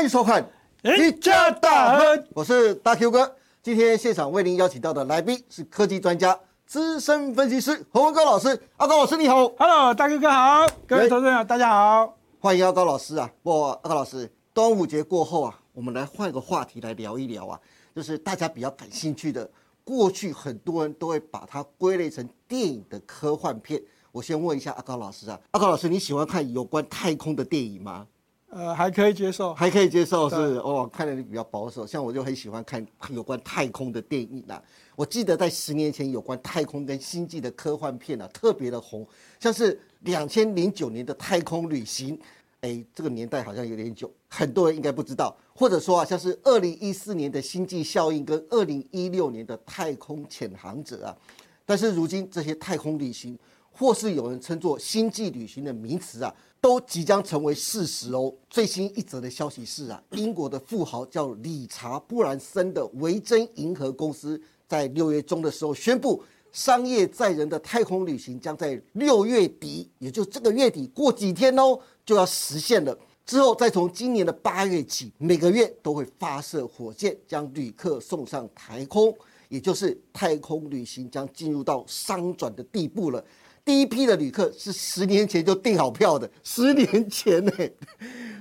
欢迎收看《一家大亨》，我是大 Q 哥。今天现场为您邀请到的来宾是科技专家、资深分析师洪文高老师。阿高老师你好，Hello，大 Q 哥好，各位投资者大家好，欢迎阿高老师啊！不，阿高老师，端午节过后啊，我们来换个话题来聊一聊啊，就是大家比较感兴趣的，过去很多人都会把它归类成电影的科幻片。我先问一下阿高老师啊，阿高老师你喜欢看有关太空的电影吗？呃，还可以接受，还可以接受是哦，看来你比较保守。像我就很喜欢看有关太空的电影啦。我记得在十年前，有关太空跟星际的科幻片啊，特别的红，像是两千零九年的太空旅行，哎，这个年代好像有点久，很多人应该不知道。或者说啊，像是二零一四年的星际效应跟二零一六年的太空潜航者啊，但是如今这些太空旅行，或是有人称作星际旅行的名词啊。都即将成为事实哦。最新一则的消息是啊，英国的富豪叫理查·布兰森的维珍银河公司在六月中的时候宣布，商业载人的太空旅行将在六月底，也就这个月底过几天哦，就要实现了。之后再从今年的八月起，每个月都会发射火箭将旅客送上太空，也就是太空旅行将进入到商转的地步了。第一批的旅客是十年前就订好票的，十年前呢，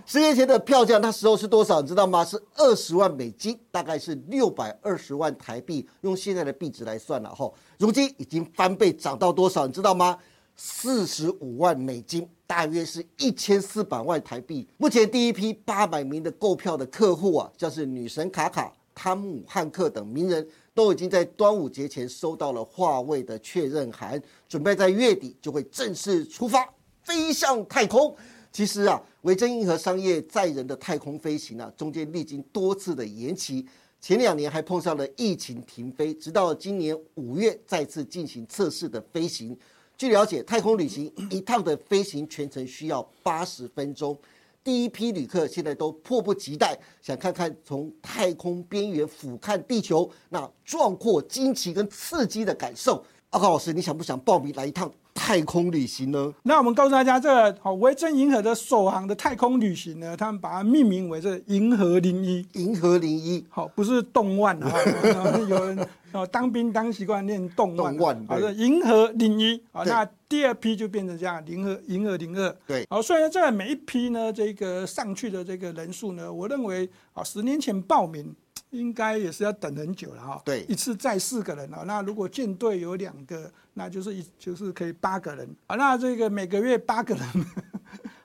十年前的票价那时候是多少？你知道吗？是二十万美金，大概是六百二十万台币，用现在的币值来算了哈。如今已经翻倍涨到多少？你知道吗？四十五万美金，大约是一千四百万台币。目前第一批八百名的购票的客户啊，就是女神卡卡、汤姆汉克等名人。都已经在端午节前收到了华为的确认函，准备在月底就会正式出发飞向太空。其实啊，维珍银河商业载人的太空飞行啊，中间历经多次的延期，前两年还碰上了疫情停飞，直到今年五月再次进行测试的飞行。据了解，太空旅行一趟的飞行全程需要八十分钟。第一批旅客现在都迫不及待，想看看从太空边缘俯瞰地球那壮阔、惊奇跟刺激的感受。阿高老师，你想不想报名来一趟？太空旅行呢？那我们告诉大家，这个好维珍银河的首航的太空旅行呢，他们把它命名为这银河零一。银河零一，好，不是动万啊。有人哦，当兵当习惯念动万。动万，好的，银河零一。好，那第二批就变成这样，银河银河零二。对。好，虽然这每一批呢，这个上去的这个人数呢，我认为啊，十年前报名。应该也是要等很久了哈。对，一次载四个人啊，那如果舰队有两个，那就是一就是可以八个人啊。那这个每个月八个人，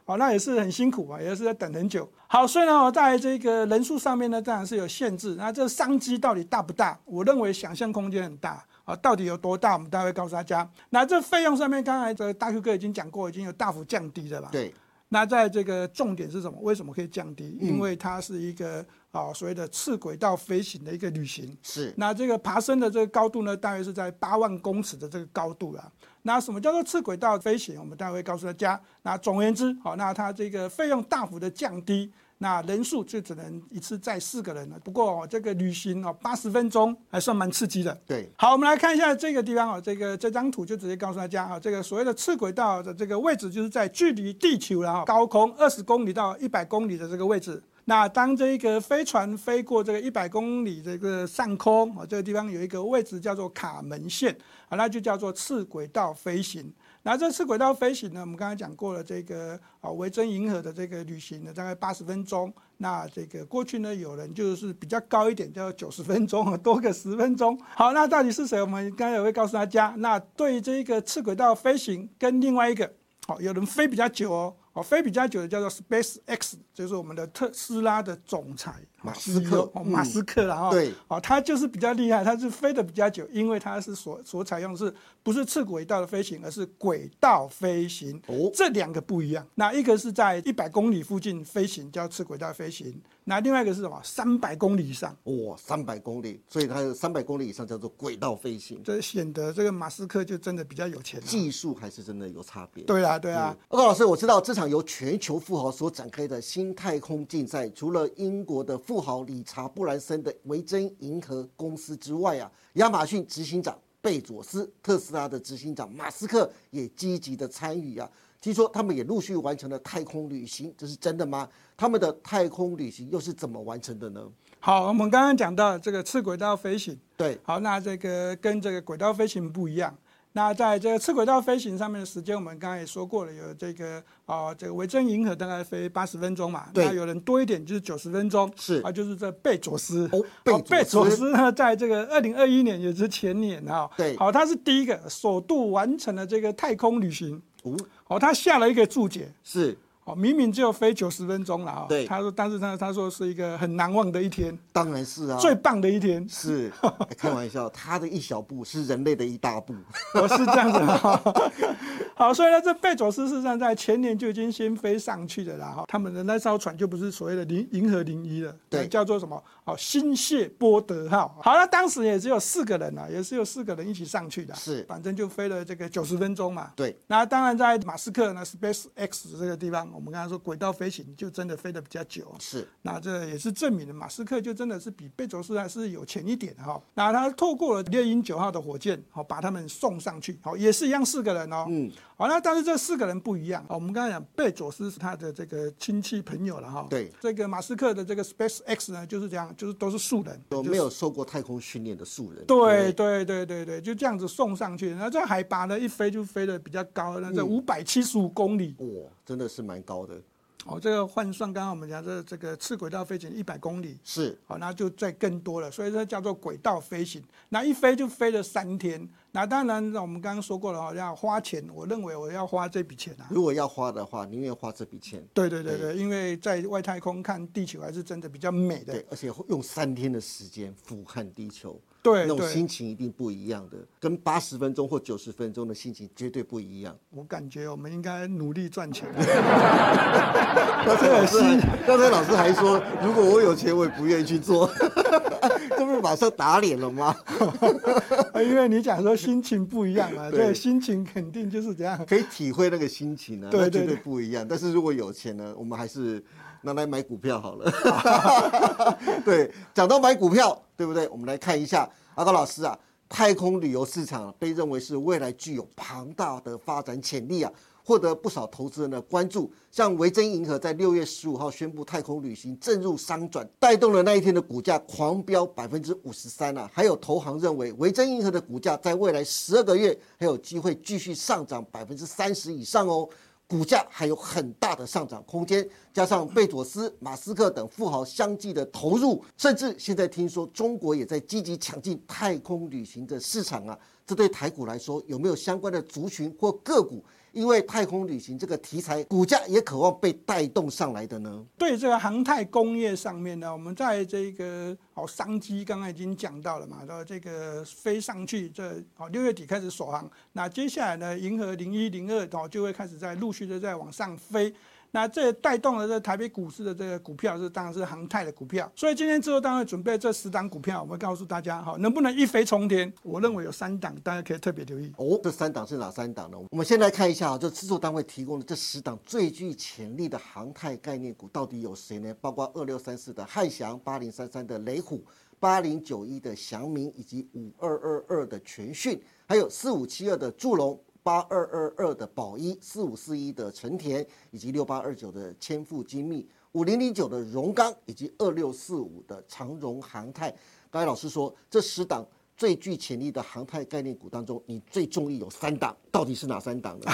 好，那也是很辛苦啊，也是要等很久。好，虽然我在这个人数上面呢，当然是有限制。那这商机到底大不大？我认为想象空间很大啊。到底有多大？我们待会告诉大家。那这费用上面，刚才这大 Q 哥已经讲过，已经有大幅降低了吧？对。那在这个重点是什么？为什么可以降低？因为它是一个啊所谓的次轨道飞行的一个旅行。是。那这个爬升的这个高度呢，大约是在八万公尺的这个高度了。那什么叫做次轨道飞行？我们待会告诉大家。那总而言之，好，那它这个费用大幅的降低。那人数就只能一次载四个人了。不过这个旅行哦，八十分钟还算蛮刺激的。对，好，我们来看一下这个地方哦，这个这张图就直接告诉大家啊，这个所谓的次轨道的这个位置，就是在距离地球然后高空二十公里到一百公里的这个位置。那当这个飞船飞过这个一百公里这个上空啊，这个地方有一个位置叫做卡门线啊，那就叫做次轨道飞行。那这次轨道飞行呢？我们刚才讲过了，这个啊维珍银河的这个旅行呢，大概八十分钟。那这个过去呢，有人就是比较高一点，叫九十分钟，多个十分钟。好，那到底是谁？我们刚才也会告诉大家。那对这个次轨道飞行跟另外一个，好，有人飞比较久哦。哦，菲比较久的叫做 Space X，就是我们的特斯拉的总裁。马斯克，哦，马斯克了哈。对，哦，他就是比较厉害，他是飞的比较久，因为他是所所采用是不是次轨道的飞行，而是轨道飞行。哦，这两个不一样。那一个是在一百公里附近飞行，叫次轨道飞行。那另外一个是什么？三百公里以上哇，三百公里，所以它有三百公里以上叫做轨道飞行，这显得这个马斯克就真的比较有钱，技术还是真的有差别。对啊，对啊。欧老师，我知道这场由全球富豪所展开的新太空竞赛，除了英国的富豪理查·布兰森的维珍银河公司之外啊，亚马逊执行长贝佐斯、特斯拉的执行长马斯克也积极的参与啊。听说他们也陆续完成了太空旅行，这是真的吗？他们的太空旅行又是怎么完成的呢？好，我们刚刚讲到这个次轨道飞行，对，好，那这个跟这个轨道飞行不一样。那在这个次轨道飞行上面的时间，我们刚刚也说过了，有这个啊，这个维珍银河大概飞八十分钟嘛，对。那有人多一点就是九十分钟，是。啊，就是这贝佐斯。哦，贝佐斯。斯呢，在这个二零二一年，也是前年哈，对。好，他是第一个首度完成了这个太空旅行，哦，好，他下了一个注解，是哦，明明只有飞九十分钟了哈，对他说，但是他他说是一个很难忘的一天，当然是啊，最棒的一天，是、哎开玩笑，他的一小步是人类的一大步，我是这样子哈。好，所以呢，这贝佐斯事实上在前年就已经先飞上去的啦哈。他们的那艘船就不是所谓的零银河零一了，对叫做什么？哦，新谢波德号。好，那当时也只有四个人啊，也是有四个人一起上去的，是反正就飞了这个九十分钟嘛。对，那当然在马斯克呢，Space X 这个地方，我们刚才说轨道飞行就真的飞得比较久。是那这也是证明了马斯克就真的是比贝佐斯还是有钱一点的哈。那他透过了猎鹰九号的火箭，好把他们送上去，好也是一样四个人哦。嗯，好，那但是这四个人不一样。好我们刚才讲贝佐斯是他的这个亲戚朋友了哈。对，这个马斯克的这个 Space X 呢，就是这样，就是都是素人，就是有没有受过太空训练的素人？对对对对对，就这样子送上去。那这海拔呢，一飞就飞得比较高，那这嗯五百七十五公里。哇，真的是蛮高的，哦，这个换算刚刚我们讲这这个次轨道飞行一百公里，是好，那就再更多了，所以这叫做轨道飞行。那一飞就飞了三天。那当然，我们刚刚说过了哈，要花钱。我认为我要花这笔钱啊。如果要花的话，宁愿花这笔钱。对对对对，因为在外太空看地球还是真的比较美的。对，而且用三天的时间俯瞰地球，那种对对，心情一定不一样的，跟八十分钟或九十分钟的心情绝对不一样。我感觉我们应该努力赚钱。刚才老师还，刚才老师还说，如果我有钱，我也不愿意去做，这不是马上打脸了吗？因为你讲说心情不一样嘛，对对，心情肯定就是这样。可以体会那个心情啊，对那对对不一样。但是如果有钱呢，我们还是拿来买股票好了。对，讲到买股票，对不对？我们来看一下阿高老师啊，太空旅游市场被认为是未来具有庞大的发展潜力啊。获得不少投资人的关注，像维珍银河在六月十五号宣布太空旅行正入商转，带动了那一天的股价狂飙百分之五十三啊！还有投行认为维珍银河的股价在未来十二个月还有机会继续上涨百分之三十以上哦。股价还有很大的上涨空间，加上贝佐斯、马斯克等富豪相继的投入，甚至现在听说中国也在积极抢进太空旅行的市场啊！这对台股来说有没有相关的族群或个股？因为太空旅行这个题材，股价也渴望被带动上来的呢？对这个航太工业上面呢，我们在这个哦商机刚刚已经讲到了嘛，到这个飞上去，这哦六月底开始首航，那接下来呢，银河零一零二哦就会开始在陆续的在往上飞。那这带动了这台北股市的这个股票是当然是航太的股票，所以今天制作单位准备这十档股票，我们告诉大家哈，能不能一飞冲天？我认为有三档，大家可以特别留意。哦，这三档是哪三档呢？我们先来看一下啊，这制作单位提供的这十档最具潜力的航太概念股到底有谁呢？包括二六三四的汉翔、八零三三的雷虎、八零九一的祥明以及五二二二的全讯，还有四五七二的祝龙。八二二二的宝一，四五四一的成田，以及六八二九的千富精密，五零零九的荣钢，以及二六四五的长荣航太。刚才老师说，这十档最具潜力的航太概念股当中，你最中意有三档，到底是哪三档呢？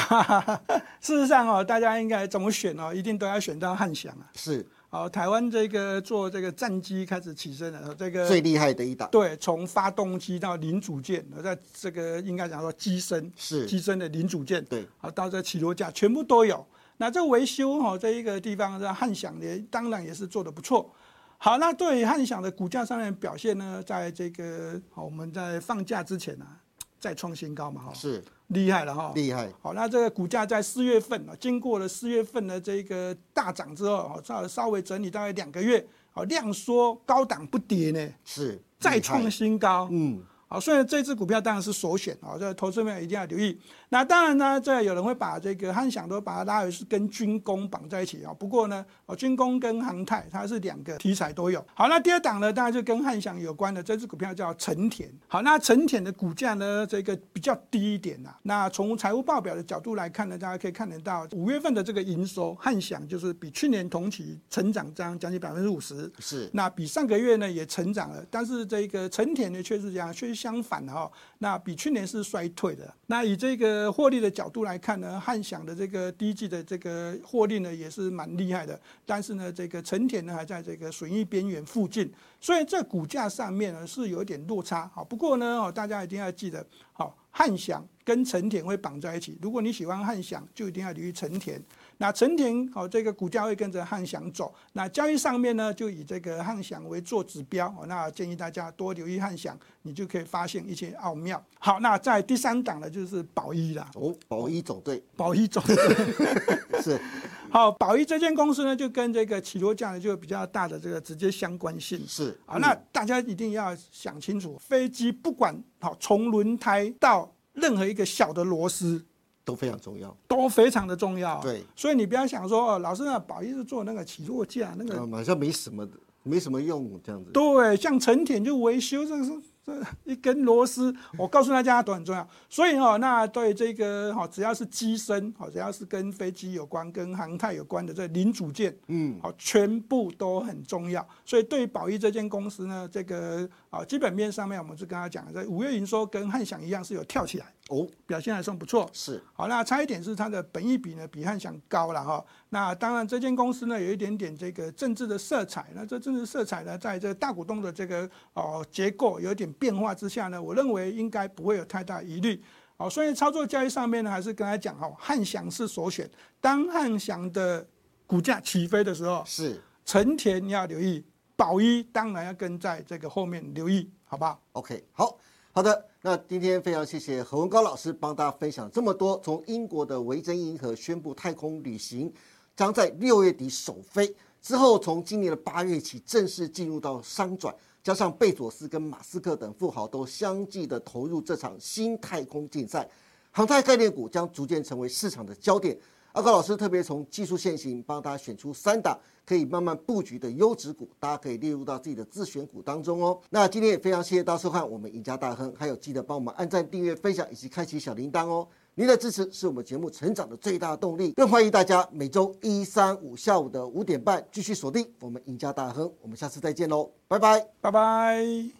事实上哦，大家应该怎么选哦，一定都要选到汉翔啊。是好，台湾这个做这个战机开始起身了，这个最厉害的一档，对，从发动机到零组件，在这个应该讲说机身是机身的零组件，对，好到这起落架全部都有。那这维修哈这一个地方，这汉翔也当然也是做的不错。好，那对于汉翔的股价上面表现呢，在这个好我们在放假之前啊，再创新高嘛哈，是。厉害了哈，厉害，好，那这个股价在四月份啊，经过了四月份的这个大涨之后，啊，稍稍微整理大概两个月，好，量缩高档不跌呢，是再创新高。嗯，好，所以这支股票当然是首选啊，这投资面一定要留意。那当然呢，这有人会把这个汉翔都把它拉为是跟军工绑在一起啊。不过呢，哦，军工跟航太它是两个题材都有。好，那第二档呢，当然就跟汉翔有关的这支股票叫成田。好，那成田的股价呢，这个比较低一点呐。那从财务报表的角度来看呢，大家可以看得到五月份的这个营收，汉翔就是比去年同期成长将将近百分之五十。是。那比上个月呢也成长了，但是这个成田呢却是这样，却。相反的哈，那比去年是衰退的。那以这个获利的角度来看呢，汉翔的这个第一季的这个获利呢也是蛮厉害的。但是呢，这个成田呢还在这个损益边缘附近，所以这股价上面呢是有点落差。好，不过呢哦，大家一定要记得，好汉翔跟成田会绑在一起。如果你喜欢汉翔，就一定要留意成田。那成田好，这个股价会跟着汉翔走。那交易上面呢，就以这个汉翔为做指标。哦，那建议大家多留意汉翔，你就可以发现一些奥妙。好，那在第三档呢，就是宝一啦。哦，宝一走对，宝一走对 是。好，宝一这间公司呢，就跟这个起落架呢，就有比较大的这个直接相关性。是。啊，那大家一定要想清楚，飞机不管好从轮胎到任何一个小的螺丝。都非常重要，都非常的重要。对，所以你不要想说哦，老师啊，宝一是做那个起落架，那个好像没什么的，没什么用这样子。对，像成田就维修这个是。一根螺丝，我告诉大家都很重要。所以哦，那对这个哈，只要是机身，好，只要是跟飞机有关、跟航太有关的这零组件，嗯，好，全部都很重要。所以对宝益这间公司呢，这个啊基本面上面，我们是跟他讲，在五月营收跟汉翔一样是有跳起来哦，表现还算不错。是，好，那差一点是它的本益比呢比汉翔高了哈。那当然这间公司呢有一点点这个政治的色彩，那这政治色彩呢，在这大股东的这个哦结构有点。变化之下呢，我认为应该不会有太大疑虑。哦，所以操作交易上面呢，还是跟他讲哈，汉翔是首选。当汉翔的股价起飞的时候，是成田要留意，宝一当然要跟在这个后面留意，好不好？OK，好好的。那今天非常谢谢何文高老师帮大家分享这么多。从英国的维珍银河宣布太空旅行将在六月底首飞之后，从今年的八月起正式进入到商转。加上贝佐斯跟马斯克等富豪都相继的投入这场新太空竞赛，航太概念股将逐渐成为市场的焦点。阿高老师特别从技术线型帮大家选出三档可以慢慢布局的优质股，大家可以列入到自己的自选股当中哦。那今天也非常谢谢大家收看我们赢家大亨，还有记得帮我们按赞、订阅、分享以及开启小铃铛哦。您的支持是我们节目成长的最大动力，更欢迎大家每周一、三、五下午的五点半继续锁定我们赢家大亨。我们下次再见喽，拜拜，拜拜。